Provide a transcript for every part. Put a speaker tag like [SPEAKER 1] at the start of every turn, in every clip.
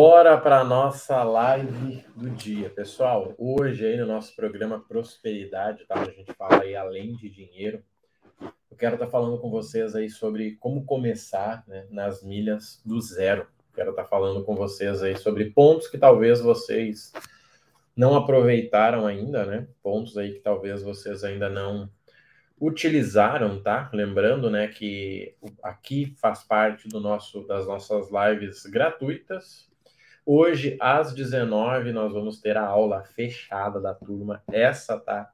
[SPEAKER 1] Bora para a nossa live do dia, pessoal. Hoje aí no nosso programa Prosperidade, tá? A gente fala aí além de dinheiro. Eu quero estar tá falando com vocês aí sobre como começar né, nas milhas do zero. Quero estar tá falando com vocês aí sobre pontos que talvez vocês não aproveitaram ainda, né? Pontos aí que talvez vocês ainda não utilizaram, tá? Lembrando, né, que aqui faz parte do nosso das nossas lives gratuitas, Hoje, às 19 nós vamos ter a aula fechada da turma. Essa, tá?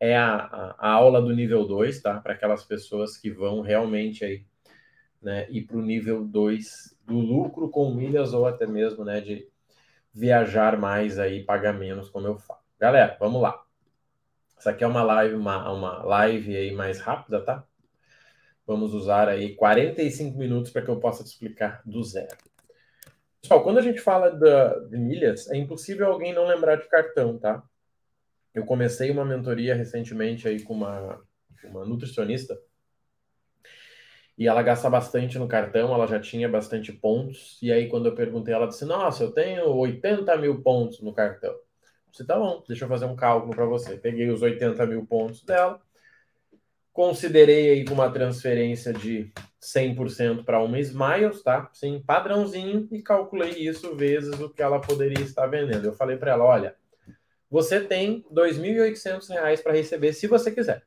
[SPEAKER 1] É a, a, a aula do nível 2, tá? Para aquelas pessoas que vão realmente aí, né, ir para o nível 2 do lucro com milhas ou até mesmo, né, de viajar mais aí, pagar menos, como eu falo. Galera, vamos lá. Essa aqui é uma live, uma, uma live aí mais rápida, tá? Vamos usar aí 45 minutos para que eu possa te explicar do zero. Pessoal, quando a gente fala da, de milhas, é impossível alguém não lembrar de cartão, tá? Eu comecei uma mentoria recentemente aí com uma, uma nutricionista e ela gasta bastante no cartão, ela já tinha bastante pontos. E aí, quando eu perguntei, ela disse: Nossa, eu tenho 80 mil pontos no cartão. Eu disse: Tá bom, deixa eu fazer um cálculo para você. Peguei os 80 mil pontos dela, considerei aí uma transferência de 100% para uma Smiles, tá? Sim, padrãozinho, e calculei isso vezes o que ela poderia estar vendendo. Eu falei para ela: olha, você tem R$ 2.800 para receber se você quiser.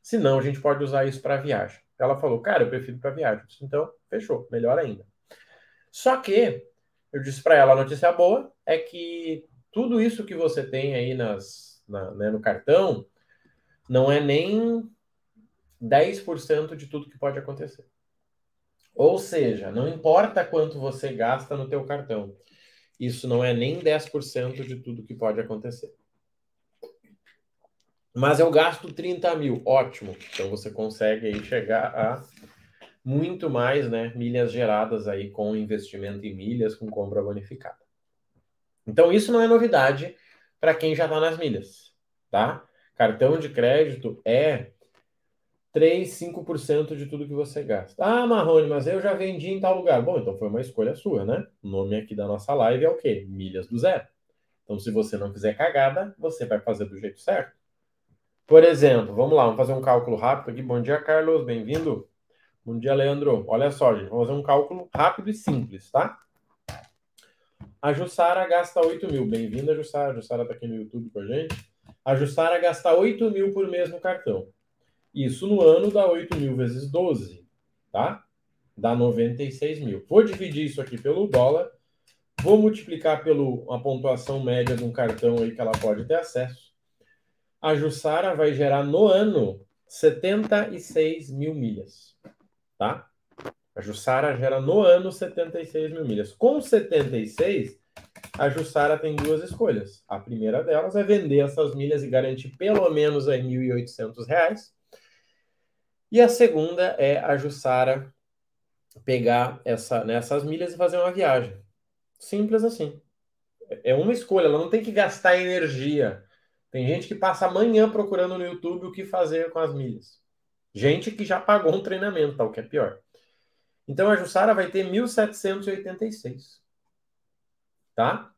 [SPEAKER 1] Se não, a gente pode usar isso para viagem. Ela falou: cara, eu prefiro para viagem. Então, fechou, melhor ainda. Só que eu disse para ela: a notícia boa é que tudo isso que você tem aí nas, na, né, no cartão não é nem 10% de tudo que pode acontecer. Ou seja, não importa quanto você gasta no teu cartão, isso não é nem 10% de tudo que pode acontecer. Mas eu gasto 30 mil, ótimo. Então você consegue aí chegar a muito mais né, milhas geradas aí com investimento em milhas, com compra bonificada. Então isso não é novidade para quem já está nas milhas, tá? Cartão de crédito é 3, 5% de tudo que você gasta. Ah, Marrone, mas eu já vendi em tal lugar. Bom, então foi uma escolha sua, né? O nome aqui da nossa live é o quê? Milhas do zero. Então, se você não fizer cagada, você vai fazer do jeito certo. Por exemplo, vamos lá, vamos fazer um cálculo rápido aqui. Bom dia, Carlos, bem-vindo. Bom dia, Leandro. Olha só, gente, vamos fazer um cálculo rápido e simples, tá? A Jussara gasta 8 mil. Bem-vinda, Jussara. A Jussara está aqui no YouTube com a gente. A Jussara gasta 8 mil por mês no cartão. Isso no ano dá 8 mil vezes 12, tá? Dá 96 mil. Vou dividir isso aqui pelo dólar, vou multiplicar pela pontuação média de um cartão aí que ela pode ter acesso. A Jussara vai gerar no ano 76 mil milhas, tá? A Jussara gera no ano 76 mil milhas. Com 76, a Jussara tem duas escolhas. A primeira delas é vender essas milhas e garantir pelo menos R$ 1.800 e a segunda é a Jussara pegar essa, né, milhas e fazer uma viagem. Simples assim. É uma escolha, ela não tem que gastar energia. Tem gente que passa amanhã procurando no YouTube o que fazer com as milhas. Gente que já pagou um treinamento, tal, tá, que é pior. Então a Jussara vai ter 1786. Tá?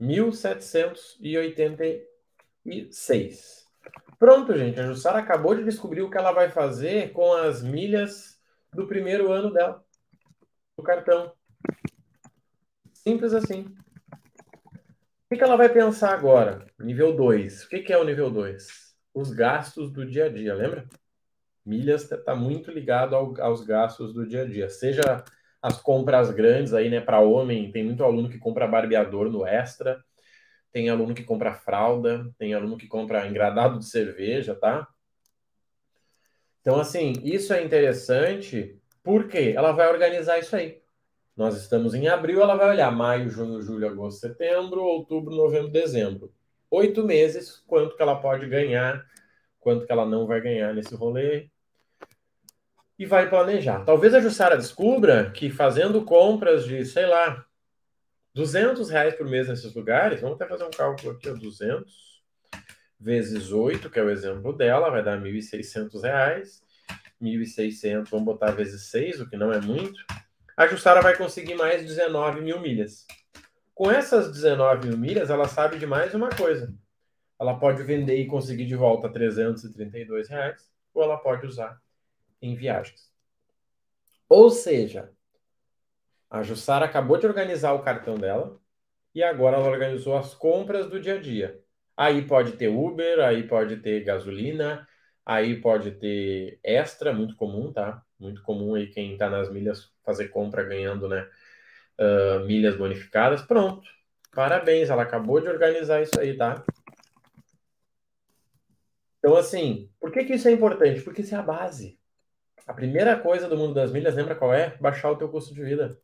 [SPEAKER 1] 1786. Pronto, gente. A Jussara acabou de descobrir o que ela vai fazer com as milhas do primeiro ano dela, do cartão. Simples assim. O que ela vai pensar agora? Nível 2. O que é o nível 2? Os gastos do dia a dia, lembra? Milhas está muito ligado ao, aos gastos do dia a dia. Seja as compras grandes aí, né, para homem, tem muito aluno que compra barbeador no extra tem aluno que compra fralda, tem aluno que compra engradado de cerveja, tá? Então, assim, isso é interessante porque ela vai organizar isso aí. Nós estamos em abril, ela vai olhar maio, junho, julho, agosto, setembro, outubro, novembro, dezembro. Oito meses, quanto que ela pode ganhar, quanto que ela não vai ganhar nesse rolê. E vai planejar. Talvez a Jussara descubra que fazendo compras de, sei lá, 200 reais por mês nesses lugares, vamos até fazer um cálculo aqui, ó, 200 vezes 8, que é o exemplo dela, vai dar 1.600 reais. 1.600, vamos botar vezes 6, o que não é muito. a Jussara vai conseguir mais 19 mil milhas. Com essas 19 mil milhas, ela sabe de mais uma coisa. Ela pode vender e conseguir de volta 332 reais, ou ela pode usar em viagens. Ou seja, a Jussara acabou de organizar o cartão dela e agora ela organizou as compras do dia a dia. Aí pode ter Uber, aí pode ter gasolina, aí pode ter extra, muito comum, tá? Muito comum aí quem está nas milhas fazer compra ganhando, né? Uh, milhas bonificadas. Pronto. Parabéns, ela acabou de organizar isso aí, tá? Então, assim, por que, que isso é importante? Porque isso é a base. A primeira coisa do mundo das milhas, lembra qual é? Baixar o teu custo de vida.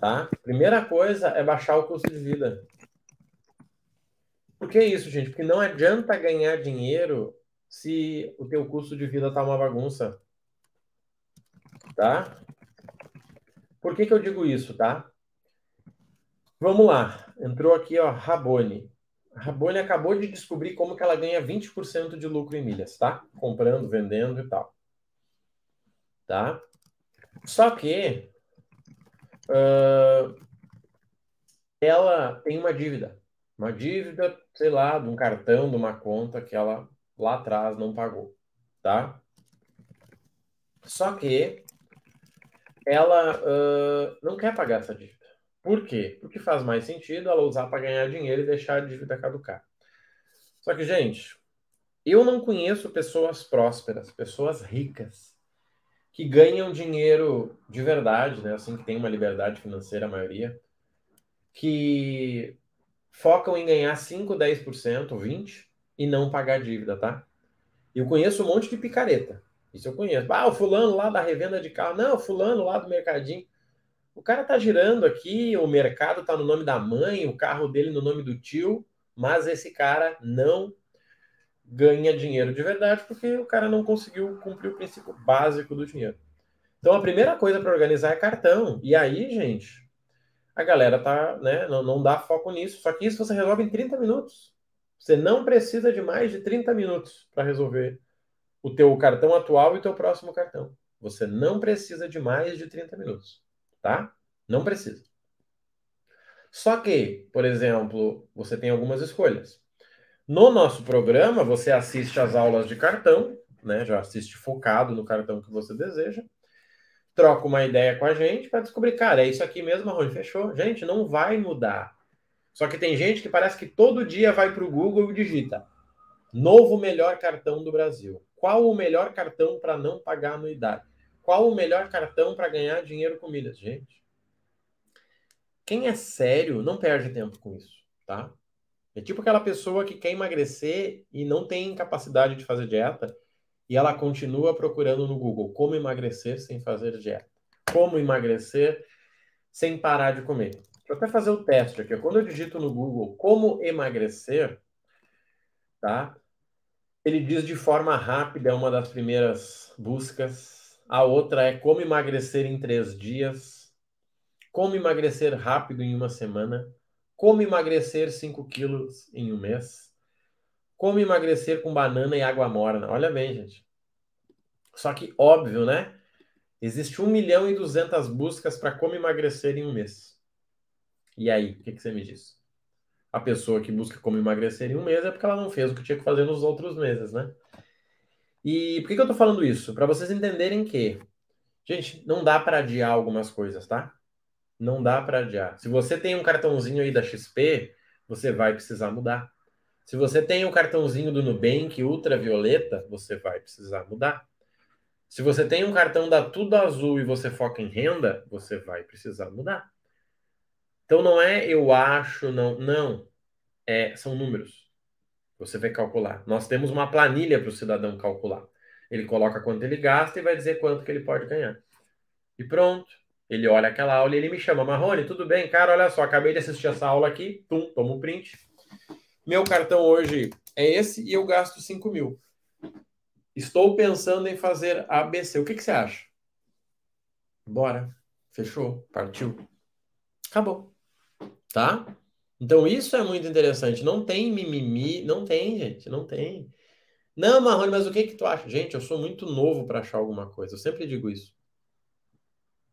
[SPEAKER 1] Tá? Primeira coisa é baixar o custo de vida. Por que isso, gente? Porque não adianta ganhar dinheiro se o teu custo de vida tá uma bagunça. Tá? Por que, que eu digo isso, tá? Vamos lá. Entrou aqui, ó, Rabone. A Rabone acabou de descobrir como que ela ganha 20% de lucro em milhas, tá? Comprando, vendendo e tal. Tá? Só que uh, ela tem uma dívida. Uma dívida, sei lá, de um cartão, de uma conta que ela lá atrás não pagou, tá? Só que ela uh, não quer pagar essa dívida. Por quê? Porque faz mais sentido ela usar para ganhar dinheiro e deixar a dívida caducar. Só que, gente, eu não conheço pessoas prósperas, pessoas ricas, que ganham dinheiro de verdade, né? Assim, que tem uma liberdade financeira, a maioria, que focam em ganhar 5, 10%, 20% e não pagar dívida, tá? Eu conheço um monte de picareta. Isso eu conheço. Ah, o fulano lá da revenda de carro. Não, o fulano lá do mercadinho. O cara tá girando aqui, o mercado tá no nome da mãe, o carro dele no nome do tio, mas esse cara não ganha dinheiro de verdade porque o cara não conseguiu cumprir o princípio básico do dinheiro. Então a primeira coisa para organizar é cartão. E aí, gente, a galera tá, né, não, não dá foco nisso. Só que isso você resolve em 30 minutos. Você não precisa de mais de 30 minutos para resolver o teu cartão atual e o teu próximo cartão. Você não precisa de mais de 30 minutos, tá? Não precisa. Só que, por exemplo, você tem algumas escolhas. No nosso programa, você assiste às aulas de cartão, né? Já assiste focado no cartão que você deseja troca uma ideia com a gente para descobrir, cara, é isso aqui mesmo, Marrone, fechou. Gente, não vai mudar. Só que tem gente que parece que todo dia vai para o Google e digita novo melhor cartão do Brasil. Qual o melhor cartão para não pagar anuidade? Qual o melhor cartão para ganhar dinheiro com milhas? Gente, quem é sério não perde tempo com isso, tá? É tipo aquela pessoa que quer emagrecer e não tem capacidade de fazer dieta e ela continua procurando no Google como emagrecer sem fazer dieta. Como emagrecer sem parar de comer. Deixa eu até fazer o teste aqui. Quando eu digito no Google como emagrecer, tá? Ele diz de forma rápida, é uma das primeiras buscas. A outra é como emagrecer em três dias. Como emagrecer rápido em uma semana. Como emagrecer 5 quilos em um mês como emagrecer com banana e água morna. Olha bem, gente. Só que, óbvio, né? Existe 1 milhão e 200 buscas para como emagrecer em um mês. E aí, o que, que você me diz? A pessoa que busca como emagrecer em um mês é porque ela não fez o que tinha que fazer nos outros meses, né? E por que, que eu tô falando isso? Para vocês entenderem que, gente, não dá para adiar algumas coisas, tá? Não dá para adiar. Se você tem um cartãozinho aí da XP, você vai precisar mudar. Se você tem o cartãozinho do Nubank ultravioleta, você vai precisar mudar. Se você tem um cartão da Tudo Azul e você foca em renda, você vai precisar mudar. Então não é eu acho, não, não. É, são números. Você vai calcular. Nós temos uma planilha para o cidadão calcular. Ele coloca quanto ele gasta e vai dizer quanto que ele pode ganhar. E pronto. Ele olha aquela aula e ele me chama, Marrone, tudo bem? Cara, olha só, acabei de assistir essa aula aqui, pum, toma um print meu cartão hoje é esse e eu gasto 5 mil. Estou pensando em fazer ABC. O que, que você acha? Bora. Fechou. Partiu. Acabou. Tá? Então isso é muito interessante. Não tem mimimi. Não tem, gente. Não tem. Não, Marrone, mas o que que tu acha? Gente, eu sou muito novo para achar alguma coisa. Eu sempre digo isso.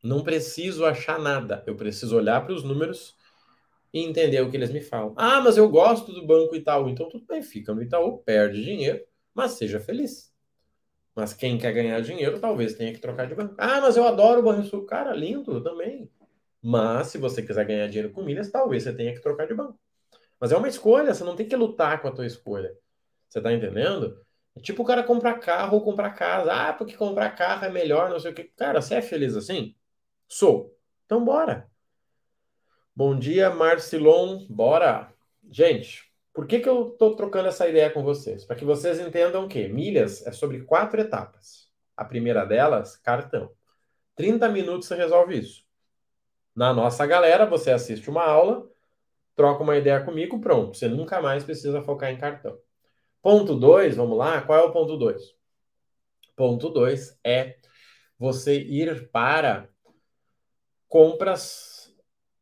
[SPEAKER 1] Não preciso achar nada. Eu preciso olhar para os números e entender o que eles me falam. Ah, mas eu gosto do Banco Itaú. Então tudo bem, fica no Itaú, perde dinheiro, mas seja feliz. Mas quem quer ganhar dinheiro talvez tenha que trocar de banco. Ah, mas eu adoro o Banrisul. Cara, lindo também. Mas se você quiser ganhar dinheiro com milhas, talvez você tenha que trocar de banco. Mas é uma escolha, você não tem que lutar com a tua escolha. Você tá entendendo? É tipo o cara comprar carro ou comprar casa. Ah, porque comprar carro é melhor, não sei o que. Cara, você é feliz assim? Sou. Então bora. Bom dia, Marcilon. Bora. Gente, por que, que eu tô trocando essa ideia com vocês? Para que vocês entendam que milhas é sobre quatro etapas. A primeira delas, cartão. 30 minutos você resolve isso. Na nossa galera, você assiste uma aula, troca uma ideia comigo, pronto. Você nunca mais precisa focar em cartão. Ponto 2, vamos lá? Qual é o ponto 2? Ponto 2 é você ir para compras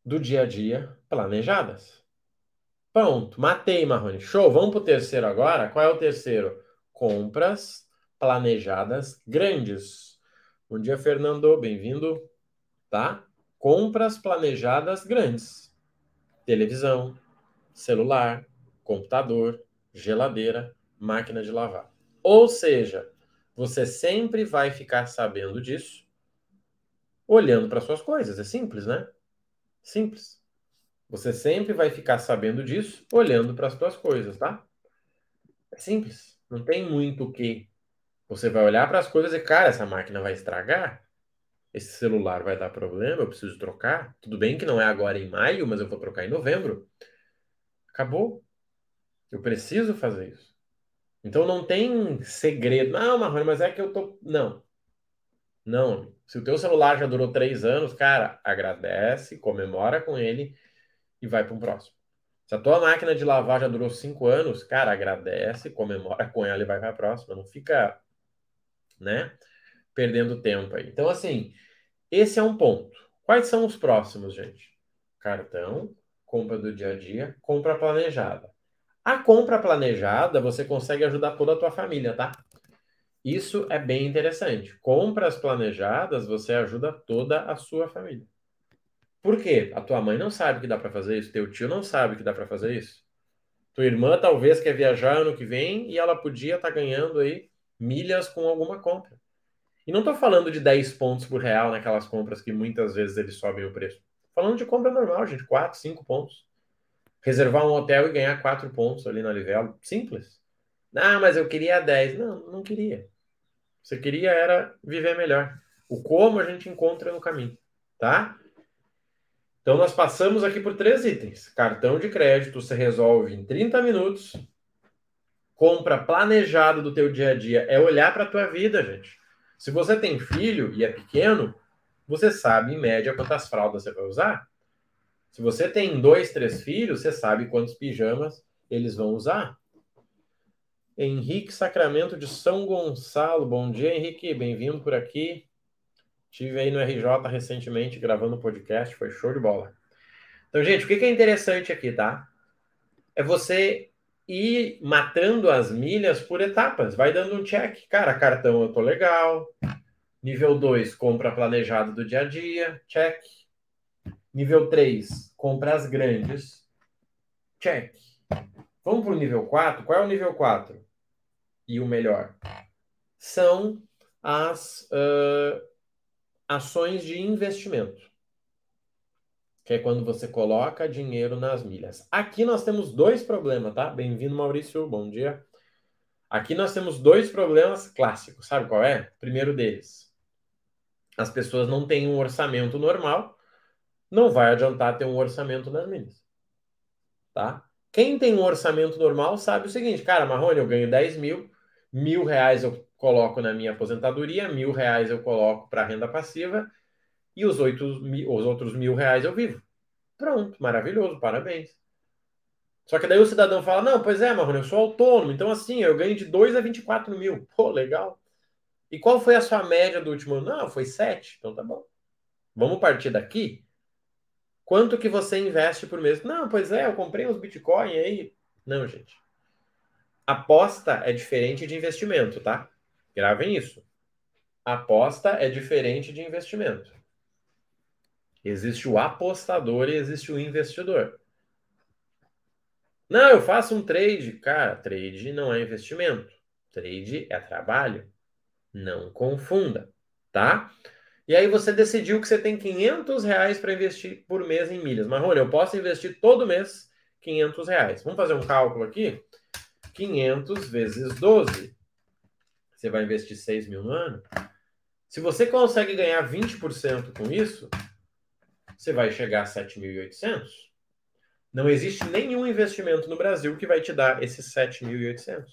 [SPEAKER 1] do dia a dia planejadas. Pronto, matei, Marrone. Show, vamos para o terceiro agora. Qual é o terceiro? Compras planejadas grandes. Bom dia, Fernando. Bem-vindo. Tá? Compras planejadas grandes. Televisão, celular, computador, geladeira, máquina de lavar. Ou seja, você sempre vai ficar sabendo disso olhando para suas coisas. É simples, né? Simples. Você sempre vai ficar sabendo disso olhando para as suas coisas, tá? É simples. Não tem muito o que. Você vai olhar para as coisas e, cara, essa máquina vai estragar. Esse celular vai dar problema, eu preciso trocar. Tudo bem que não é agora em maio, mas eu vou trocar em novembro. Acabou. Eu preciso fazer isso. Então não tem segredo. Não, Marrone, mas é que eu tô. Não. Não. Se o teu celular já durou três anos, cara, agradece, comemora com ele e vai para um próximo. Se a tua máquina de lavar já durou cinco anos, cara, agradece, comemora com ela e vai para a próxima. Não fica, né, perdendo tempo aí. Então, assim, esse é um ponto. Quais são os próximos, gente? Cartão, compra do dia a dia, compra planejada. A compra planejada, você consegue ajudar toda a tua família, tá? Isso é bem interessante. Compras planejadas, você ajuda toda a sua família. Por quê? A tua mãe não sabe que dá para fazer isso, teu tio não sabe que dá para fazer isso. Tua irmã talvez quer viajar ano que vem e ela podia estar tá ganhando aí milhas com alguma compra. E não estou falando de 10 pontos por real naquelas compras que muitas vezes eles sobem o preço. Falando de compra normal, gente, 4, 5 pontos reservar um hotel e ganhar quatro pontos ali na Livelo. Simples. Ah, mas eu queria 10. Não, não queria. Você queria era viver melhor. O como a gente encontra no caminho, tá? Então nós passamos aqui por três itens. Cartão de crédito você resolve em 30 minutos. Compra planejada do teu dia a dia é olhar para a tua vida, gente. Se você tem filho e é pequeno, você sabe em média quantas fraldas você vai usar. Se você tem dois, três filhos, você sabe quantos pijamas eles vão usar. Henrique Sacramento de São Gonçalo. Bom dia, Henrique. Bem-vindo por aqui. Tive aí no RJ recentemente gravando um podcast, foi show de bola. Então, gente, o que é interessante aqui, tá? É você ir matando as milhas por etapas. Vai dando um check. Cara, cartão eu tô legal. Nível 2, compra planejada do dia a dia. Check. Nível 3, compras grandes. Check. Vamos para o nível 4. Qual é o nível 4? E o melhor? São as uh, ações de investimento. Que é quando você coloca dinheiro nas milhas. Aqui nós temos dois problemas, tá? Bem-vindo, Maurício. Bom dia. Aqui nós temos dois problemas clássicos. Sabe qual é? primeiro deles. As pessoas não têm um orçamento normal não vai adiantar ter um orçamento nas milhas. Tá? Quem tem um orçamento normal sabe o seguinte, cara, Marrone, eu ganho 10 mil, mil reais eu coloco na minha aposentadoria, mil reais eu coloco para renda passiva e os, oito, os outros mil reais eu vivo. Pronto, maravilhoso, parabéns. Só que daí o cidadão fala, não, pois é, Marrone, eu sou autônomo, então assim, eu ganho de 2 a 24 mil. Pô, legal. E qual foi a sua média do último ano? Não, foi 7, então tá bom. Vamos partir daqui? Quanto que você investe por mês? Não, pois é, eu comprei uns Bitcoin aí. Não, gente. Aposta é diferente de investimento, tá? Gravem isso. Aposta é diferente de investimento. Existe o apostador e existe o investidor. Não, eu faço um trade. Cara, trade não é investimento. Trade é trabalho. Não confunda, tá? E aí você decidiu que você tem 500 reais para investir por mês em milhas. Olha, eu posso investir todo mês 500 reais. Vamos fazer um cálculo aqui? 500 vezes 12. Você vai investir 6 mil no ano. Se você consegue ganhar 20% com isso, você vai chegar a 7.800. Não existe nenhum investimento no Brasil que vai te dar esses 7.800.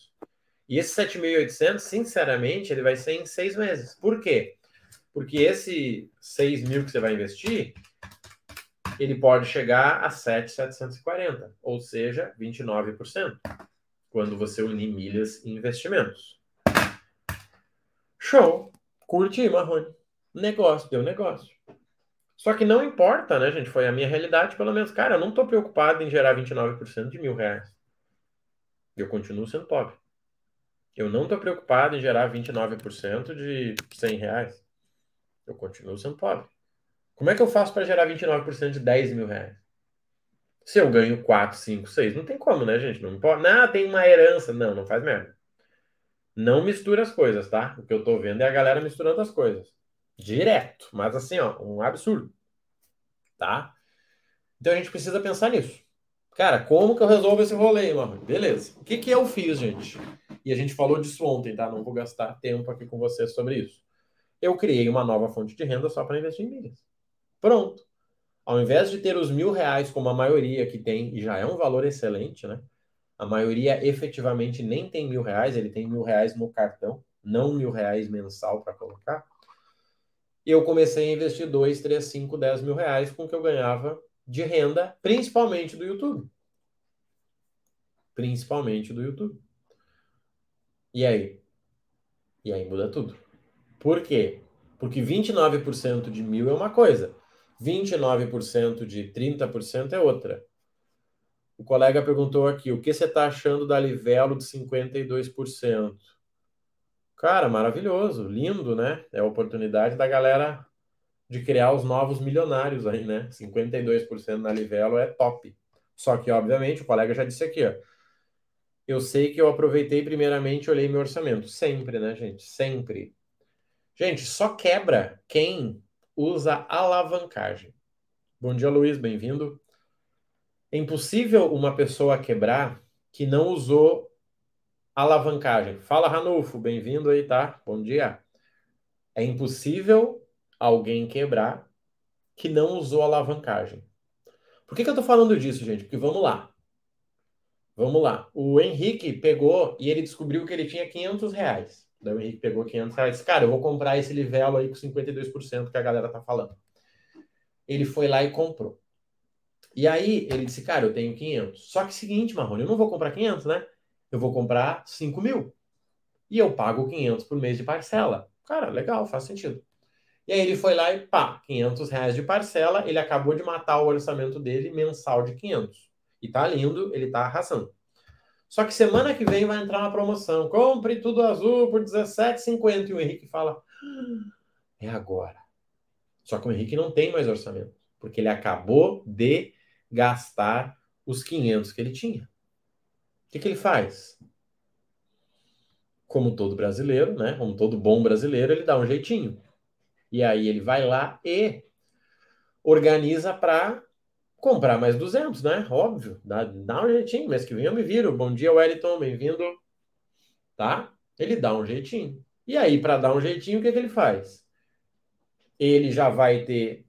[SPEAKER 1] E esse 7.800, sinceramente, ele vai ser em seis meses. Por quê? Porque esse 6 mil que você vai investir, ele pode chegar a 7,740, ou seja, 29%, quando você unir milhas e investimentos. Show! Curte aí, Marrone. Negócio, deu negócio. Só que não importa, né, gente? Foi a minha realidade, pelo menos. Cara, eu não tô preocupado em gerar 29% de mil reais. Eu continuo sendo pobre. Eu não tô preocupado em gerar 29% de 100 reais. Eu continuo sendo pobre. Como é que eu faço para gerar 29% de 10 mil reais? Se eu ganho 4, 5, 6, não tem como, né, gente? Não importa. Não, tem uma herança. Não, não faz merda. Não mistura as coisas, tá? O que eu tô vendo é a galera misturando as coisas. Direto, mas assim, ó, um absurdo. Tá? Então a gente precisa pensar nisso. Cara, como que eu resolvo esse rolê, mano? Beleza. O que, que eu fiz, gente? E a gente falou disso ontem, tá? Não vou gastar tempo aqui com vocês sobre isso. Eu criei uma nova fonte de renda só para investir em milhas. Pronto. Ao invés de ter os mil reais, como a maioria que tem, e já é um valor excelente, né? A maioria efetivamente nem tem mil reais, ele tem mil reais no cartão, não mil reais mensal para colocar. E eu comecei a investir 2, 3, 5, 10 mil reais com o que eu ganhava de renda, principalmente do YouTube. Principalmente do YouTube. E aí? E aí muda tudo. Por quê? Porque 29% de mil é uma coisa, 29% de 30% é outra. O colega perguntou aqui: o que você está achando da Livelo de 52%? Cara, maravilhoso, lindo, né? É a oportunidade da galera de criar os novos milionários aí, né? 52% na Livelo é top. Só que, obviamente, o colega já disse aqui, ó. Eu sei que eu aproveitei primeiramente olhei meu orçamento. Sempre, né, gente? Sempre. Gente, só quebra quem usa alavancagem. Bom dia, Luiz, bem-vindo. É impossível uma pessoa quebrar que não usou alavancagem. Fala, Ranulfo, bem-vindo aí, tá? Bom dia. É impossível alguém quebrar que não usou alavancagem. Por que, que eu tô falando disso, gente? Porque vamos lá. Vamos lá. O Henrique pegou e ele descobriu que ele tinha 500 reais. Daí o Henrique pegou 500 reais. Cara, eu vou comprar esse livelo aí com 52% que a galera tá falando. Ele foi lá e comprou. E aí ele disse, cara, eu tenho 500. Só que seguinte, Marrone, eu não vou comprar 500, né? eu vou comprar 5 mil. E eu pago 500 por mês de parcela. Cara, legal, faz sentido. E aí ele foi lá e pá, 500 reais de parcela, ele acabou de matar o orçamento dele mensal de 500. E tá lindo, ele tá arrasando. Só que semana que vem vai entrar uma promoção. Compre tudo azul por 17,50. E o Henrique fala: ah, é agora. Só que o Henrique não tem mais orçamento, porque ele acabou de gastar os 500 que ele tinha que, que ele faz? Como todo brasileiro, né? Como todo bom brasileiro, ele dá um jeitinho. E aí ele vai lá e organiza para comprar mais 200, né? Óbvio, dá, dá um jeitinho. Mês que vem eu me viro. Bom dia, Wellington, bem-vindo. Tá? Ele dá um jeitinho. E aí, para dar um jeitinho, o que, que ele faz? Ele já vai ter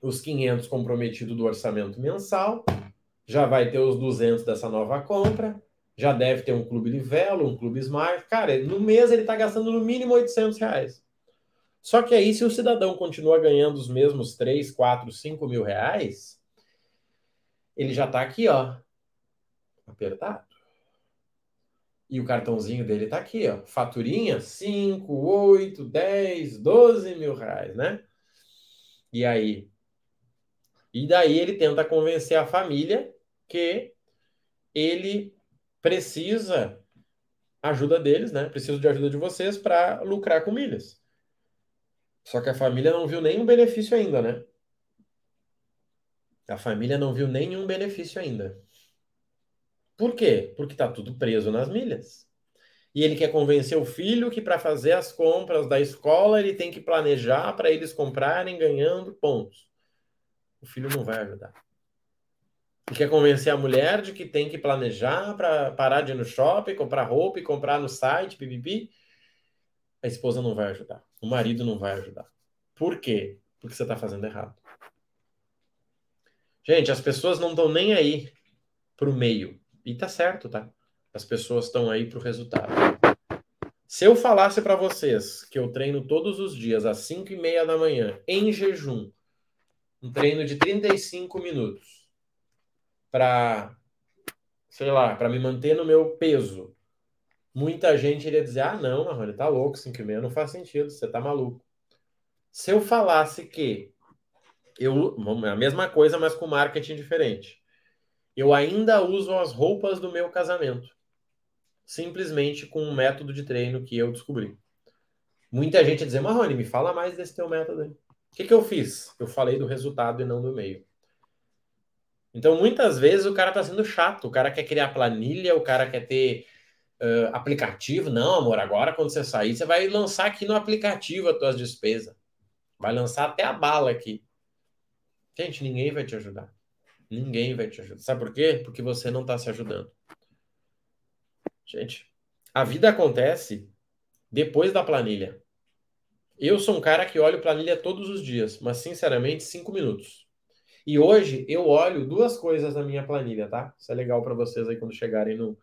[SPEAKER 1] os 500 comprometidos do orçamento mensal já vai ter os 200 dessa nova compra, já deve ter um clube de velo, um clube Smart. Cara, no mês ele está gastando no mínimo 800 reais. Só que aí, se o cidadão continua ganhando os mesmos 3, 4, 5 mil reais, ele já está aqui, ó, apertado. E o cartãozinho dele está aqui, ó, faturinha 5, 8, 10, 12 mil reais, né? E aí? E daí ele tenta convencer a família que ele precisa ajuda deles, né? Preciso de ajuda de vocês para lucrar com milhas. Só que a família não viu nenhum benefício ainda, né? A família não viu nenhum benefício ainda. Por quê? Porque está tudo preso nas milhas. E ele quer convencer o filho que para fazer as compras da escola ele tem que planejar para eles comprarem ganhando pontos. O filho não vai ajudar. E quer convencer a mulher de que tem que planejar para parar de ir no shopping, comprar roupa e comprar no site, pipipi. A esposa não vai ajudar. O marido não vai ajudar. Por quê? Porque você está fazendo errado. Gente, as pessoas não estão nem aí para o meio. E tá certo, tá? As pessoas estão aí para o resultado. Se eu falasse para vocês que eu treino todos os dias às 5 e meia da manhã, em jejum, um treino de 35 minutos, para, sei lá, para me manter no meu peso, muita gente iria dizer: ah, não, Marrone, tá louco, 5 e meia não faz sentido, você tá maluco. Se eu falasse que eu, a mesma coisa, mas com marketing diferente, eu ainda uso as roupas do meu casamento, simplesmente com um método de treino que eu descobri. Muita gente dizer, Marrone, me fala mais desse teu método aí. O que, que eu fiz? Eu falei do resultado e não do meio. Então, muitas vezes o cara tá sendo chato, o cara quer criar planilha, o cara quer ter uh, aplicativo. Não, amor, agora quando você sair, você vai lançar aqui no aplicativo as tuas despesas. Vai lançar até a bala aqui. Gente, ninguém vai te ajudar. Ninguém vai te ajudar. Sabe por quê? Porque você não está se ajudando. Gente, a vida acontece depois da planilha. Eu sou um cara que olho planilha todos os dias, mas sinceramente, cinco minutos. E hoje eu olho duas coisas na minha planilha, tá? Isso é legal para vocês aí quando chegarem no,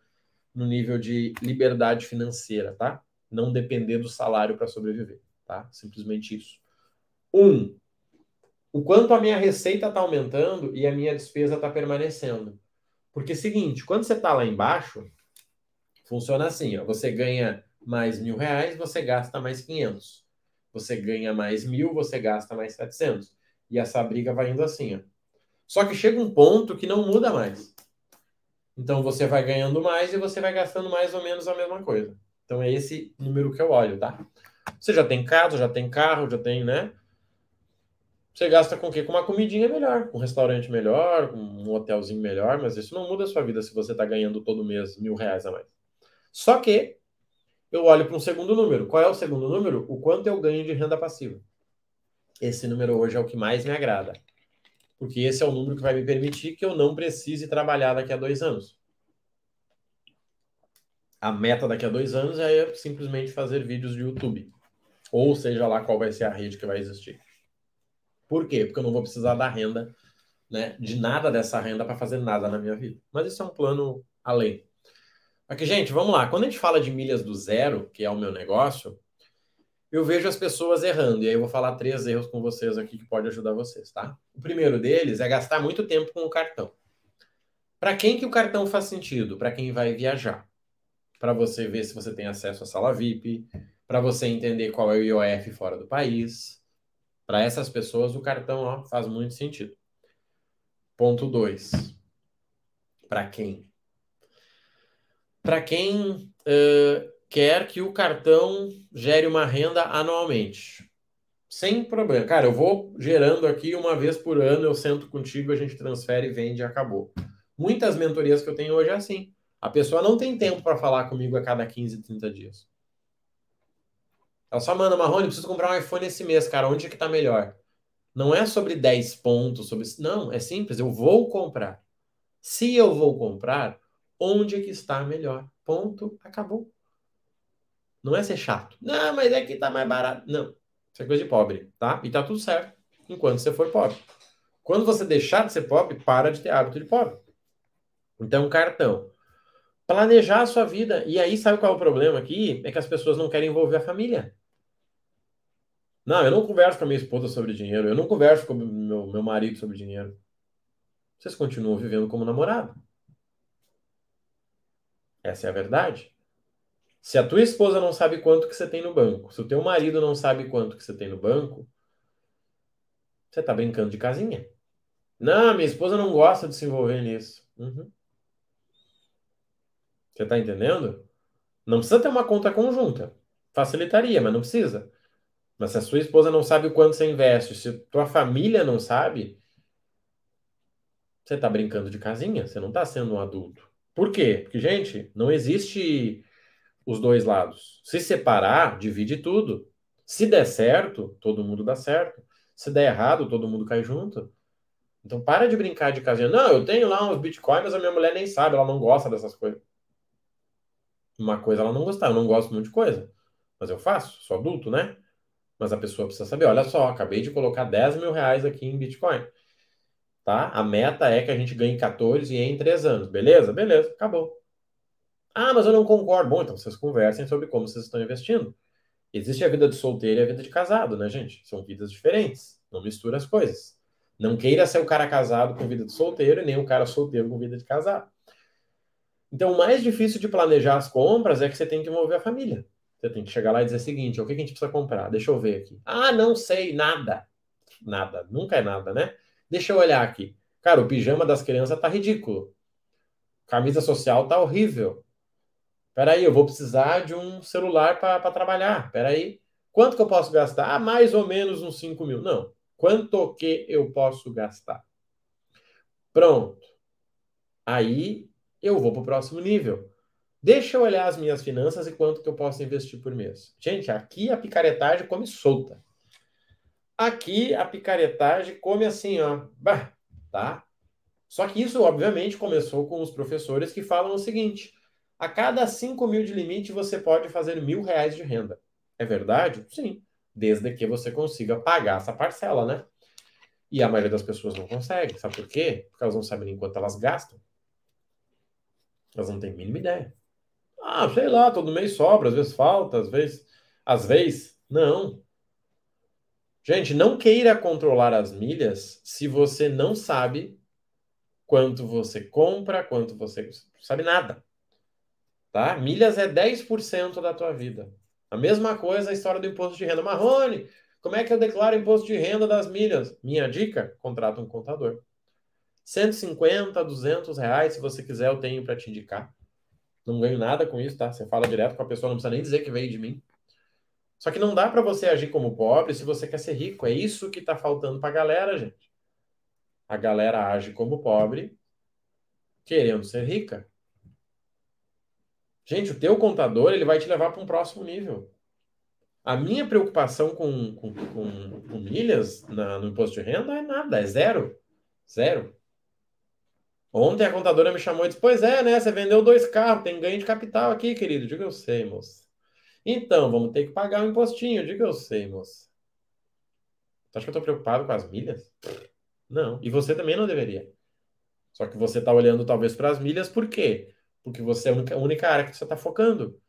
[SPEAKER 1] no nível de liberdade financeira, tá? Não depender do salário para sobreviver, tá? Simplesmente isso. Um, o quanto a minha receita está aumentando e a minha despesa está permanecendo. Porque é o seguinte, quando você está lá embaixo, funciona assim, ó, você ganha mais mil reais, você gasta mais 500. Você ganha mais mil, você gasta mais 700. E essa briga vai indo assim, ó. Só que chega um ponto que não muda mais. Então você vai ganhando mais e você vai gastando mais ou menos a mesma coisa. Então é esse número que eu olho, tá? Você já tem casa, já tem carro, já tem, né? Você gasta com o quê? Com uma comidinha melhor, com um restaurante melhor, com um hotelzinho melhor, mas isso não muda a sua vida se você está ganhando todo mês mil reais a mais. Só que eu olho para um segundo número. Qual é o segundo número? O quanto eu ganho de renda passiva. Esse número hoje é o que mais me agrada porque esse é o número que vai me permitir que eu não precise trabalhar daqui a dois anos. A meta daqui a dois anos é simplesmente fazer vídeos de YouTube. Ou seja lá qual vai ser a rede que vai existir. Por quê? Porque eu não vou precisar da renda, né, de nada dessa renda para fazer nada na minha vida. Mas isso é um plano além. Aqui, gente, vamos lá. Quando a gente fala de milhas do zero, que é o meu negócio, eu vejo as pessoas errando. E aí eu vou falar três erros com vocês aqui que pode ajudar vocês, tá? O primeiro deles é gastar muito tempo com o cartão. Para quem que o cartão faz sentido? Para quem vai viajar. Para você ver se você tem acesso à sala VIP, para você entender qual é o IOF fora do país. Para essas pessoas, o cartão ó, faz muito sentido. Ponto 2. Para quem? Para quem uh, quer que o cartão gere uma renda anualmente. Sem problema. Cara, eu vou gerando aqui uma vez por ano, eu sento contigo, a gente transfere, vende e acabou. Muitas mentorias que eu tenho hoje é assim. A pessoa não tem tempo para falar comigo a cada 15, 30 dias. Ela só manda, Marrone, preciso comprar um iPhone esse mês, cara, onde é que tá melhor? Não é sobre 10 pontos, sobre. Não, é simples, eu vou comprar. Se eu vou comprar, onde é que está melhor? Ponto, acabou. Não é ser chato. Não, mas é que tá mais barato. Não. Isso é coisa de pobre, tá? E tá tudo certo enquanto você for pobre. Quando você deixar de ser pobre, para de ter hábito de pobre. Então, cartão. Planejar a sua vida. E aí, sabe qual é o problema aqui? É que as pessoas não querem envolver a família. Não, eu não converso com a minha esposa sobre dinheiro. Eu não converso com meu, meu marido sobre dinheiro. Vocês continuam vivendo como namorado. Essa é a verdade. Se a tua esposa não sabe quanto que você tem no banco, se o teu marido não sabe quanto que você tem no banco, você tá brincando de casinha. Não, minha esposa não gosta de se envolver nisso. Uhum. Você tá entendendo? Não precisa ter uma conta conjunta. Facilitaria, mas não precisa. Mas se a sua esposa não sabe o quanto você investe, se tua família não sabe, você está brincando de casinha, você não está sendo um adulto. Por quê? Porque, gente, não existe os dois lados. Se separar, divide tudo. Se der certo, todo mundo dá certo. Se der errado, todo mundo cai junto. Então para de brincar de casinha. Não, eu tenho lá uns bitcoins, mas a minha mulher nem sabe, ela não gosta dessas coisas. Uma coisa ela não gostar, eu não gosto muito de coisa. Mas eu faço, sou adulto, né? Mas a pessoa precisa saber, olha só, acabei de colocar 10 mil reais aqui em Bitcoin. Tá? A meta é que a gente ganhe 14 em 3 anos. Beleza? Beleza, acabou. Ah, mas eu não concordo. Bom, então vocês conversem sobre como vocês estão investindo. Existe a vida de solteiro e a vida de casado, né, gente? São vidas diferentes. Não mistura as coisas. Não queira ser o cara casado com vida de solteiro e nem o cara solteiro com vida de casado. Então, o mais difícil de planejar as compras é que você tem que envolver a família. Você tem que chegar lá e dizer o seguinte: o que a gente precisa comprar? Deixa eu ver aqui. Ah, não sei, nada. Nada. Nunca é nada, né? Deixa eu olhar aqui. Cara, o pijama das crianças tá ridículo. Camisa social tá horrível. Peraí, eu vou precisar de um celular para trabalhar. Peraí. Quanto que eu posso gastar? Ah, mais ou menos uns 5 mil. Não. Quanto que eu posso gastar? Pronto. Aí eu vou para o próximo nível. Deixa eu olhar as minhas finanças e quanto que eu posso investir por mês. Gente, aqui a picaretagem come solta. Aqui a picaretagem come assim, ó. Bah, tá? Só que isso, obviamente, começou com os professores que falam o seguinte: a cada 5 mil de limite você pode fazer mil reais de renda. É verdade? Sim. Desde que você consiga pagar essa parcela, né? E a maioria das pessoas não consegue. Sabe por quê? Porque elas não sabem nem quanto elas gastam. Elas não têm a mínima ideia. Ah, sei lá, todo mês sobra, às vezes falta, às vezes. Às vezes, não. Gente, não queira controlar as milhas se você não sabe quanto você compra, quanto você. sabe nada. Tá? Milhas é 10% da tua vida. A mesma coisa a história do imposto de renda. Marrone, como é que eu declaro imposto de renda das milhas? Minha dica: contrata um contador. 150, 200 reais, se você quiser, eu tenho para te indicar. Não ganho nada com isso, tá? Você fala direto com a pessoa, não precisa nem dizer que veio de mim. Só que não dá para você agir como pobre se você quer ser rico. É isso que está faltando para a galera, gente. A galera age como pobre, querendo ser rica. Gente, o teu contador ele vai te levar para um próximo nível. A minha preocupação com, com, com, com milhas na, no imposto de renda é nada, é zero. Zero. Ontem a contadora me chamou e disse: Pois é, né? Você vendeu dois carros, tem ganho de capital aqui, querido. Diga eu sei, moço. Então, vamos ter que pagar um impostinho. Diga eu sei, moço. Você acha que eu estou preocupado com as milhas? Não. E você também não deveria. Só que você está olhando talvez para as milhas, por quê? porque você é a única, área que você está focando.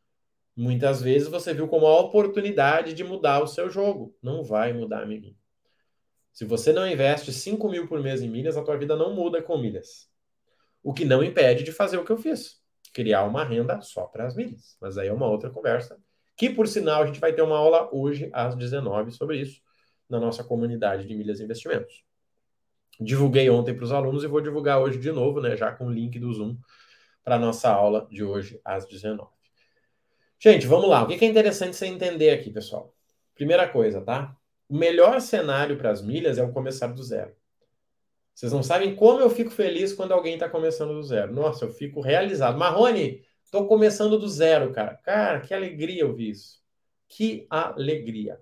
[SPEAKER 1] Muitas vezes você viu como a oportunidade de mudar o seu jogo. Não vai mudar, amiguinho. Se você não investe 5 mil por mês em milhas, a tua vida não muda com milhas. O que não impede de fazer o que eu fiz. Criar uma renda só para as milhas. Mas aí é uma outra conversa. Que, por sinal, a gente vai ter uma aula hoje às 19 sobre isso na nossa comunidade de milhas e investimentos. Divulguei ontem para os alunos e vou divulgar hoje de novo, né? Já com o link do Zoom para a nossa aula de hoje às 19. Gente, vamos lá. O que é interessante você entender aqui, pessoal? Primeira coisa, tá? O melhor cenário para as milhas é o começar do zero. Vocês não sabem como eu fico feliz quando alguém está começando do zero. Nossa, eu fico realizado. Marrone, estou começando do zero, cara. Cara, que alegria ouvir isso. Que alegria.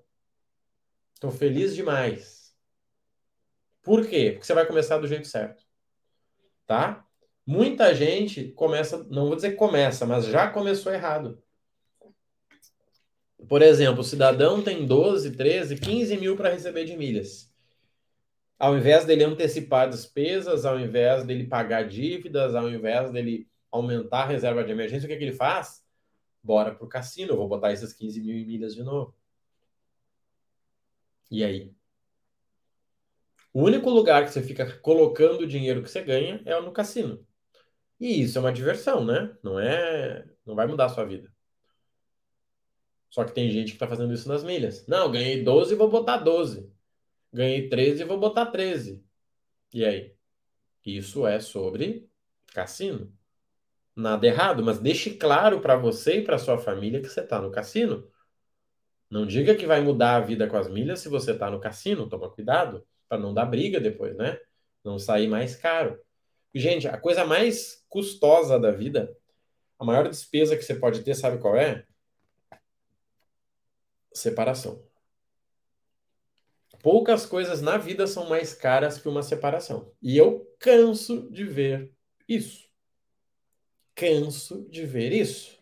[SPEAKER 1] Estou feliz demais. Por quê? Porque você vai começar do jeito certo. Tá? Muita gente começa, não vou dizer que começa, mas já começou errado. Por exemplo, o cidadão tem 12, 13, 15 mil para receber de milhas. Ao invés dele antecipar despesas, ao invés dele pagar dívidas, ao invés dele aumentar a reserva de emergência, o que, é que ele faz? Bora para o cassino, eu vou botar esses 15 mil em milhas de novo. E aí? O único lugar que você fica colocando o dinheiro que você ganha é no cassino. E isso é uma diversão, né? Não é, não vai mudar a sua vida. Só que tem gente que está fazendo isso nas milhas. Não, ganhei 12 vou botar 12. Ganhei 13 vou botar 13. E aí? Isso é sobre cassino. Nada errado, mas deixe claro para você e para sua família que você está no cassino. Não diga que vai mudar a vida com as milhas se você está no cassino. Toma cuidado para não dar briga depois, né? Não sair mais caro. Gente, a coisa mais custosa da vida, a maior despesa que você pode ter, sabe qual é? Separação. Poucas coisas na vida são mais caras que uma separação. E eu canso de ver isso. Canso de ver isso.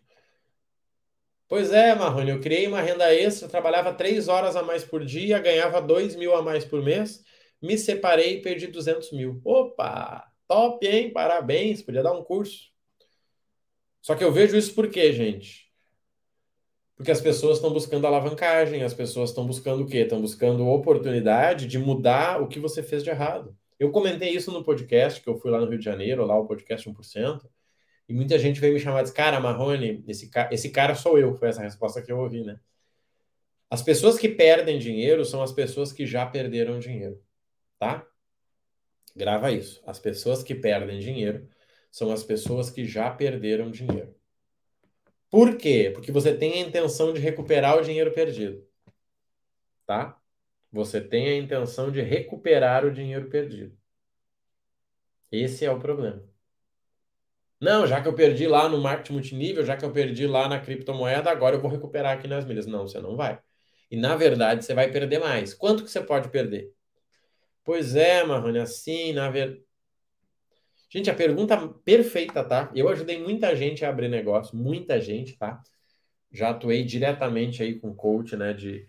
[SPEAKER 1] Pois é, Marrone, eu criei uma renda extra, trabalhava três horas a mais por dia, ganhava dois mil a mais por mês, me separei e perdi 200 mil. Opa, top, hein? Parabéns, podia dar um curso. Só que eu vejo isso por quê, gente? Porque as pessoas estão buscando alavancagem, as pessoas estão buscando o quê? Estão buscando oportunidade de mudar o que você fez de errado. Eu comentei isso no podcast, que eu fui lá no Rio de Janeiro, lá o podcast 1%, e muita gente veio me chamar e disse, cara, Marrone, esse, ca esse cara sou eu. Foi essa resposta que eu ouvi, né? As pessoas que perdem dinheiro são as pessoas que já perderam dinheiro, tá? Grava isso. As pessoas que perdem dinheiro são as pessoas que já perderam dinheiro. Por quê? Porque você tem a intenção de recuperar o dinheiro perdido. Tá? Você tem a intenção de recuperar o dinheiro perdido. Esse é o problema. Não, já que eu perdi lá no marketing multinível, já que eu perdi lá na criptomoeda, agora eu vou recuperar aqui nas milhas. Não, você não vai. E na verdade você vai perder mais. Quanto que você pode perder? Pois é, Marrone, assim, na verdade. Gente, a pergunta perfeita, tá? Eu ajudei muita gente a abrir negócio, muita gente, tá? Já atuei diretamente aí com coach, né, de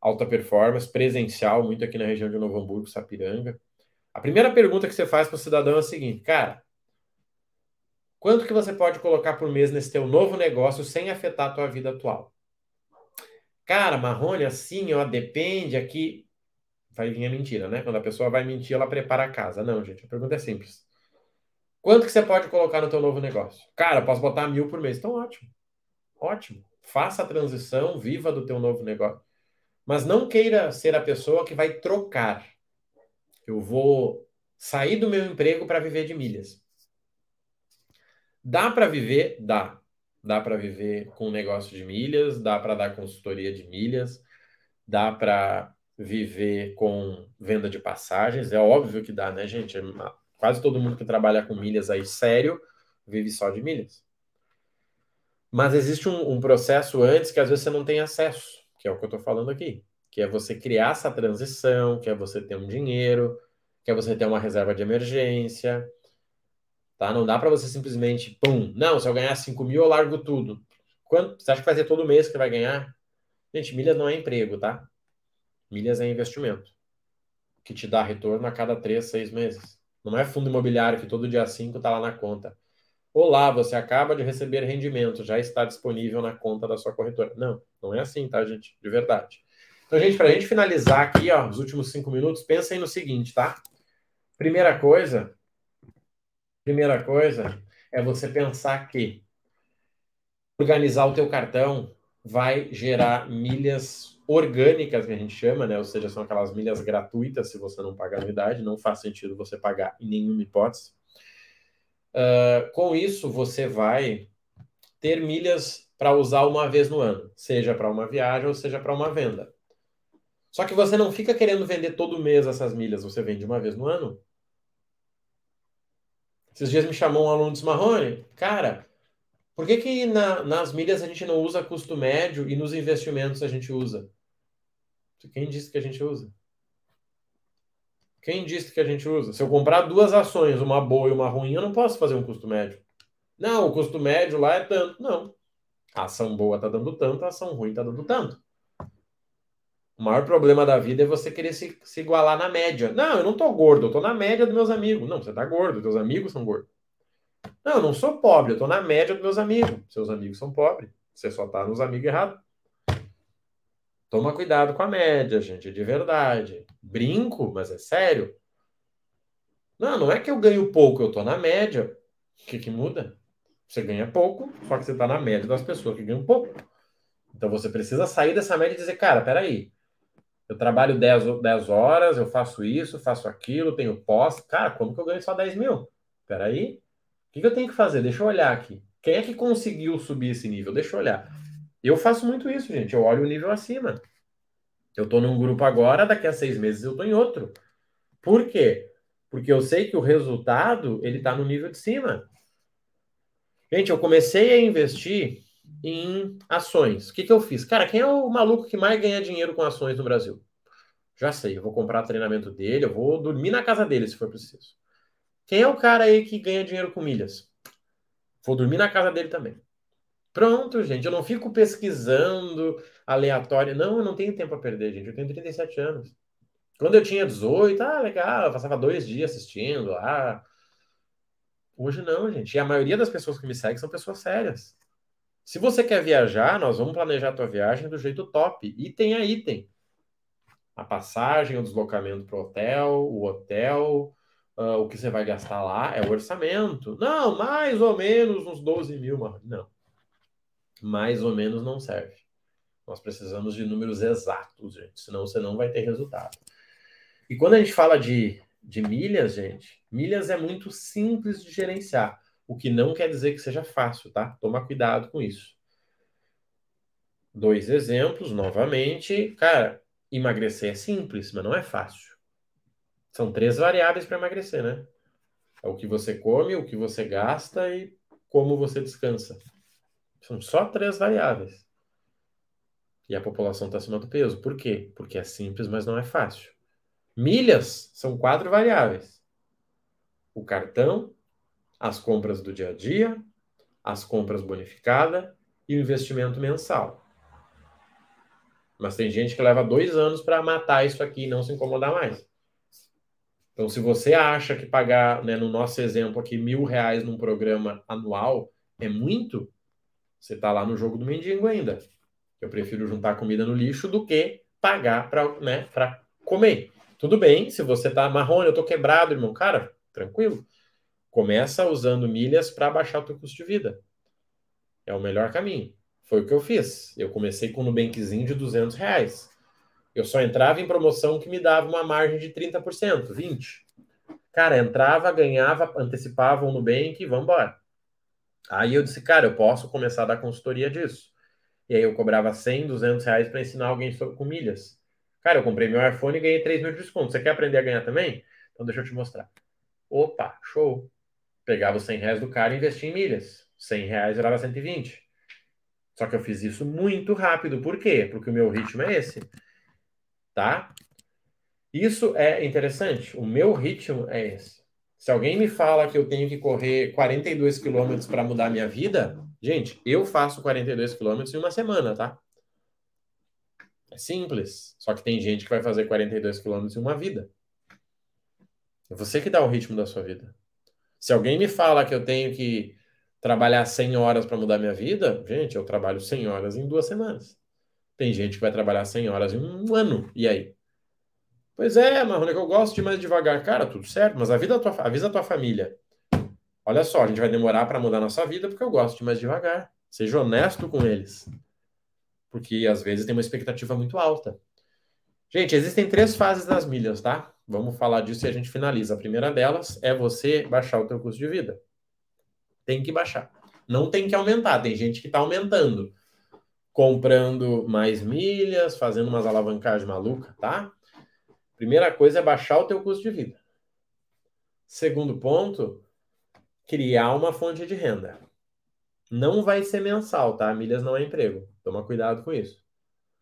[SPEAKER 1] alta performance, presencial, muito aqui na região de Novo Hamburgo, Sapiranga. A primeira pergunta que você faz para o cidadão é a seguinte, cara, Quanto que você pode colocar por mês nesse teu novo negócio sem afetar a tua vida atual? Cara, Marrone, assim, ó, depende aqui. Vai vir a mentira, né? Quando a pessoa vai mentir, ela prepara a casa. Não, gente, a pergunta é simples. Quanto que você pode colocar no teu novo negócio? Cara, posso botar mil por mês. Então, ótimo. Ótimo. Faça a transição, viva do teu novo negócio. Mas não queira ser a pessoa que vai trocar. Eu vou sair do meu emprego para viver de milhas. Dá para viver? Dá. Dá para viver com negócio de milhas, dá para dar consultoria de milhas, dá para viver com venda de passagens. É óbvio que dá, né, gente? Quase todo mundo que trabalha com milhas aí sério vive só de milhas. Mas existe um, um processo antes que às vezes você não tem acesso, que é o que eu estou falando aqui, que é você criar essa transição, que é você ter um dinheiro, que é você ter uma reserva de emergência, Tá? Não dá para você simplesmente, pum, não, se eu ganhar 5 mil, eu largo tudo. Quanto, você acha que vai ser todo mês que vai ganhar? Gente, milhas não é emprego, tá? Milhas é investimento, que te dá retorno a cada 3, 6 meses. Não é fundo imobiliário que todo dia 5 está lá na conta. Olá, você acaba de receber rendimento, já está disponível na conta da sua corretora. Não, não é assim, tá, gente? De verdade. Então, gente, para a gente finalizar aqui, ó, os últimos cinco minutos, pensem no seguinte, tá? Primeira coisa, Primeira coisa é você pensar que organizar o teu cartão vai gerar milhas orgânicas, que a gente chama, né? Ou seja, são aquelas milhas gratuitas se você não pagar anuidade, não faz sentido você pagar em nenhuma hipótese. Uh, com isso, você vai ter milhas para usar uma vez no ano, seja para uma viagem ou seja para uma venda. Só que você não fica querendo vender todo mês essas milhas, você vende uma vez no ano. Esses dias me chamou um aluno de Marrone, cara, por que, que na, nas milhas a gente não usa custo médio e nos investimentos a gente usa? Quem disse que a gente usa? Quem disse que a gente usa? Se eu comprar duas ações, uma boa e uma ruim, eu não posso fazer um custo médio. Não, o custo médio lá é tanto. Não. A ação boa está dando tanto, a ação ruim está dando tanto. O maior problema da vida é você querer se, se igualar na média. Não, eu não tô gordo, eu tô na média dos meus amigos. Não, você tá gordo, teus amigos são gordos. Não, eu não sou pobre, eu tô na média dos meus amigos. Seus amigos são pobres. Você só tá nos amigos errados. Toma cuidado com a média, gente, de verdade. Brinco, mas é sério. Não, não é que eu ganho pouco, eu tô na média. O que que muda? Você ganha pouco, só que você tá na média das pessoas que ganham pouco. Então você precisa sair dessa média e dizer, cara, peraí, eu trabalho 10, 10 horas, eu faço isso, faço aquilo, tenho pós. Cara, como que eu ganho só 10 mil? Peraí. O que, que eu tenho que fazer? Deixa eu olhar aqui. Quem é que conseguiu subir esse nível? Deixa eu olhar. Eu faço muito isso, gente. Eu olho o nível acima. Eu tô num grupo agora, daqui a seis meses eu tô em outro. Por quê? Porque eu sei que o resultado ele está no nível de cima. Gente, eu comecei a investir em ações. O que, que eu fiz? Cara, quem é o maluco que mais ganha dinheiro com ações no Brasil? Já sei, eu vou comprar treinamento dele, eu vou dormir na casa dele se for preciso. Quem é o cara aí que ganha dinheiro com milhas? Vou dormir na casa dele também. Pronto, gente. Eu não fico pesquisando aleatório. Não, eu não tenho tempo a perder, gente. Eu tenho 37 anos. Quando eu tinha 18, ah, legal, eu passava dois dias assistindo. Ah. Hoje não, gente. E a maioria das pessoas que me seguem são pessoas sérias. Se você quer viajar, nós vamos planejar a tua viagem do jeito top. Item a item. A passagem, o deslocamento para o hotel, o hotel, uh, o que você vai gastar lá, é o orçamento. Não, mais ou menos uns 12 mil. Não mais ou menos não serve. Nós precisamos de números exatos, gente, senão você não vai ter resultado. E quando a gente fala de, de milhas, gente, milhas é muito simples de gerenciar, o que não quer dizer que seja fácil, tá? Toma cuidado com isso. Dois exemplos, novamente. Cara, emagrecer é simples, mas não é fácil. São três variáveis para emagrecer, né? É o que você come, o que você gasta e como você descansa. São só três variáveis. E a população está acima do peso. Por quê? Porque é simples, mas não é fácil. Milhas são quatro variáveis: o cartão, as compras do dia a dia, as compras bonificadas e o investimento mensal. Mas tem gente que leva dois anos para matar isso aqui e não se incomodar mais. Então, se você acha que pagar, né, no nosso exemplo aqui, mil reais num programa anual é muito, você está lá no jogo do mendigo ainda. Eu prefiro juntar comida no lixo do que pagar para né, comer. Tudo bem, se você está marrone, eu estou quebrado, irmão. Cara, tranquilo. Começa usando milhas para baixar o teu custo de vida. É o melhor caminho. Foi o que eu fiz. Eu comecei com um Nubankzinho de 200 reais. Eu só entrava em promoção que me dava uma margem de 30%, 20%. Cara, entrava, ganhava, antecipava um Nubank e vamos embora. Aí eu disse, cara, eu posso começar a dar consultoria disso. E aí eu cobrava 100, 200 reais para ensinar alguém sobre, com milhas. Cara, eu comprei meu iPhone e ganhei 3 mil de desconto. Você quer aprender a ganhar também? Então deixa eu te mostrar. Opa, show. Pegava os 100 reais do cara e investia em milhas. 100 reais virava 120. Só que eu fiz isso muito rápido. Por quê? Porque o meu ritmo é esse. Tá? Isso é interessante. O meu ritmo é esse. Se alguém me fala que eu tenho que correr 42 quilômetros para mudar minha vida, gente, eu faço 42 quilômetros em uma semana, tá? É simples. Só que tem gente que vai fazer 42 quilômetros em uma vida. É você que dá o ritmo da sua vida. Se alguém me fala que eu tenho que trabalhar 100 horas para mudar minha vida, gente, eu trabalho 100 horas em duas semanas. Tem gente que vai trabalhar 100 horas em um ano. E aí? Pois é, Marrone, que eu gosto de mais devagar. Cara, tudo certo, mas avisa a tua, avisa a tua família. Olha só, a gente vai demorar para mudar nossa vida porque eu gosto de mais devagar. Seja honesto com eles. Porque às vezes tem uma expectativa muito alta. Gente, existem três fases das milhas, tá? Vamos falar disso e a gente finaliza. A primeira delas é você baixar o teu custo de vida. Tem que baixar. Não tem que aumentar. Tem gente que está aumentando. Comprando mais milhas, fazendo umas alavancagens malucas, tá? Primeira coisa é baixar o teu custo de vida. Segundo ponto, criar uma fonte de renda. Não vai ser mensal, tá? Milhas não é emprego. Toma cuidado com isso.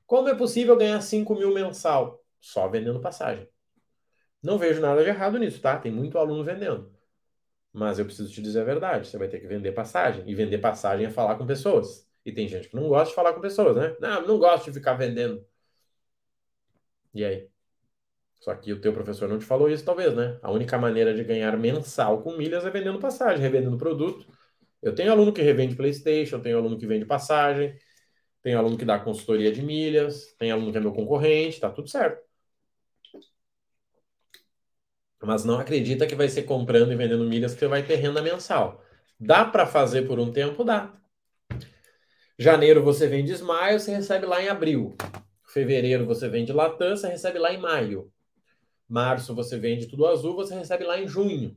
[SPEAKER 1] Como é possível ganhar 5 mil mensal? Só vendendo passagem. Não vejo nada de errado nisso, tá? Tem muito aluno vendendo. Mas eu preciso te dizer a verdade. Você vai ter que vender passagem. E vender passagem é falar com pessoas. E tem gente que não gosta de falar com pessoas, né? Não, não gosto de ficar vendendo. E aí? Só que o teu professor não te falou isso, talvez, né? A única maneira de ganhar mensal com milhas é vendendo passagem, revendendo produto. Eu tenho aluno que revende PlayStation, tenho aluno que vende passagem, tenho aluno que dá consultoria de milhas, tem aluno que é meu concorrente, tá tudo certo. Mas não acredita que vai ser comprando e vendendo milhas que você vai ter renda mensal. Dá para fazer por um tempo? Dá. Janeiro você vende Smile, você recebe lá em abril. Fevereiro você vende Latam, você recebe lá em maio. Março você vende tudo azul, você recebe lá em junho.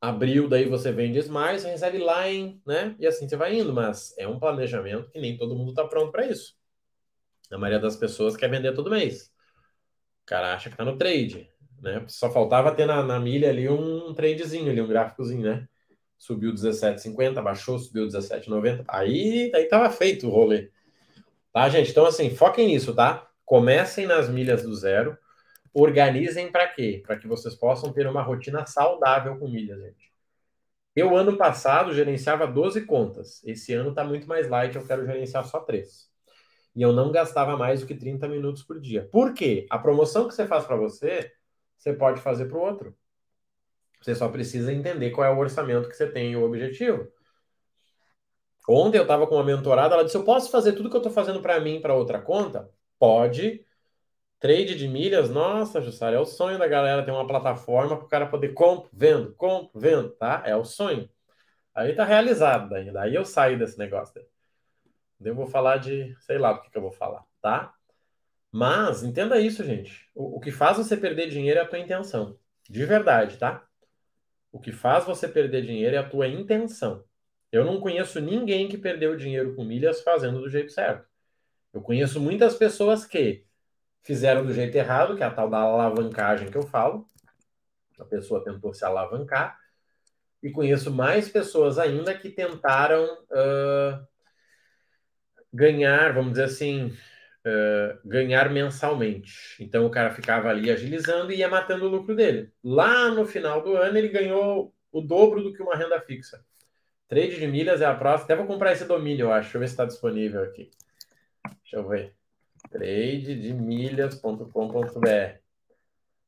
[SPEAKER 1] Abril, daí você vende Smile, você recebe lá em, né? E assim você vai indo, mas é um planejamento que nem todo mundo está pronto para isso. A maioria das pessoas quer vender todo mês. O cara acha que está no trade. Né? Só faltava ter na, na milha ali um tradezinho, ali, um gráficozinho, né? Subiu 17,50, baixou, subiu 17,90. Aí, aí tava feito o rolê. Tá, gente? Então, assim, foquem nisso, tá? Comecem nas milhas do zero. Organizem para quê? Para que vocês possam ter uma rotina saudável com milhas, gente. Eu, ano passado, gerenciava 12 contas. Esse ano está muito mais light, eu quero gerenciar só três. E eu não gastava mais do que 30 minutos por dia. Por quê? A promoção que você faz para você, você pode fazer para o outro. Você só precisa entender qual é o orçamento que você tem e o objetivo. Ontem eu estava com uma mentorada, ela disse: Eu posso fazer tudo que eu estou fazendo para mim para outra conta? Pode. Trade de milhas, nossa, Jussara, é o sonho da galera ter uma plataforma para o cara poder compro, vendo, compro, vendo, tá? É o sonho. Aí tá realizado daí. Daí eu saio desse negócio. Daí. Eu vou falar de, sei lá o que, que eu vou falar, tá? Mas entenda isso, gente. O, o que faz você perder dinheiro é a tua intenção. De verdade, tá? O que faz você perder dinheiro é a tua intenção. Eu não conheço ninguém que perdeu dinheiro com milhas fazendo do jeito certo. Eu conheço muitas pessoas que fizeram do jeito errado, que é a tal da alavancagem que eu falo. A pessoa tentou se alavancar. E conheço mais pessoas ainda que tentaram uh, ganhar, vamos dizer assim, uh, ganhar mensalmente. Então o cara ficava ali agilizando e ia matando o lucro dele. Lá no final do ano ele ganhou o dobro do que uma renda fixa. Trade de milhas é a próxima. Até vou comprar esse domínio, eu acho. Deixa eu ver se está disponível aqui. Deixa eu ver. Tradedemilhas.com.br.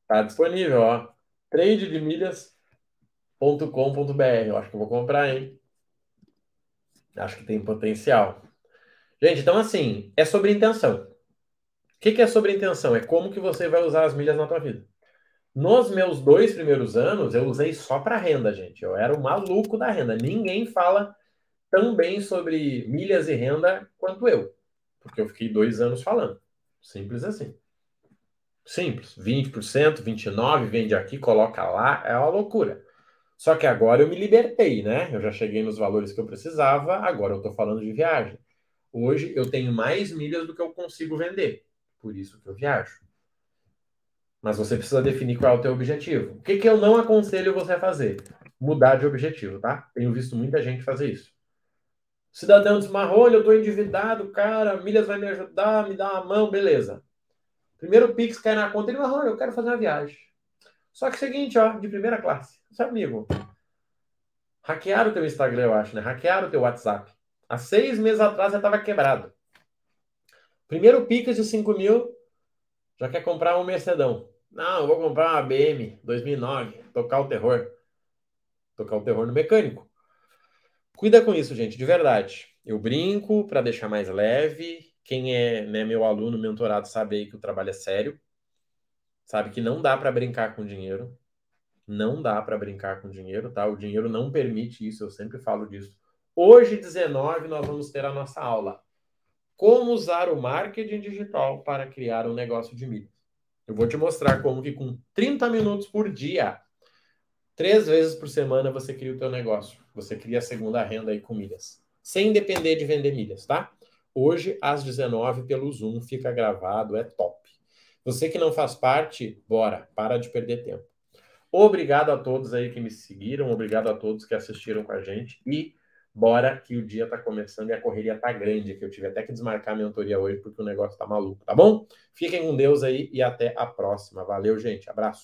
[SPEAKER 1] Está disponível, ó. Tradedemilhas.com.br. Eu acho que eu vou comprar, hein? Acho que tem potencial. Gente, então assim, é sobre intenção. O que, que é sobre intenção? É como que você vai usar as milhas na tua vida. Nos meus dois primeiros anos, eu usei só para renda, gente. Eu era o maluco da renda. Ninguém fala tão bem sobre milhas e renda quanto eu. Porque eu fiquei dois anos falando. Simples assim. Simples. 20%, 29%, vende aqui, coloca lá. É uma loucura. Só que agora eu me libertei, né? Eu já cheguei nos valores que eu precisava, agora eu estou falando de viagem. Hoje eu tenho mais milhas do que eu consigo vender. Por isso que eu viajo. Mas você precisa definir qual é o teu objetivo. O que, que eu não aconselho você a fazer? Mudar de objetivo, tá? Tenho visto muita gente fazer isso. Cidadão desmarrou, eu estou endividado, cara, milhas vai me ajudar, me dá uma mão, beleza. Primeiro Pix cai na conta, ele marrou, eu quero fazer uma viagem. Só que seguinte, ó, de primeira classe. Seu amigo, hackearam o teu Instagram, eu acho, né? Hackearam o teu WhatsApp. Há seis meses atrás já estava quebrado. Primeiro Pix de 5 mil, já quer comprar um Mercedão. Não, eu vou comprar uma BM 2009, tocar o terror. Tocar o terror no mecânico. Cuida com isso, gente, de verdade. Eu brinco para deixar mais leve. Quem é né, meu aluno, mentorado, sabe aí que o trabalho é sério. Sabe que não dá para brincar com dinheiro. Não dá para brincar com dinheiro, tá? O dinheiro não permite isso, eu sempre falo disso. Hoje, 19, nós vamos ter a nossa aula. Como usar o marketing digital para criar um negócio de milhas. Eu vou te mostrar como que com 30 minutos por dia Três vezes por semana você cria o teu negócio. Você cria a segunda renda aí com milhas. Sem depender de vender milhas, tá? Hoje, às 19 pelo Zoom, fica gravado, é top. Você que não faz parte, bora, para de perder tempo. Obrigado a todos aí que me seguiram, obrigado a todos que assistiram com a gente e bora que o dia tá começando e a correria tá grande, que eu tive até que desmarcar a mentoria hoje porque o negócio tá maluco, tá bom? Fiquem com Deus aí e até a próxima. Valeu, gente. Abraço.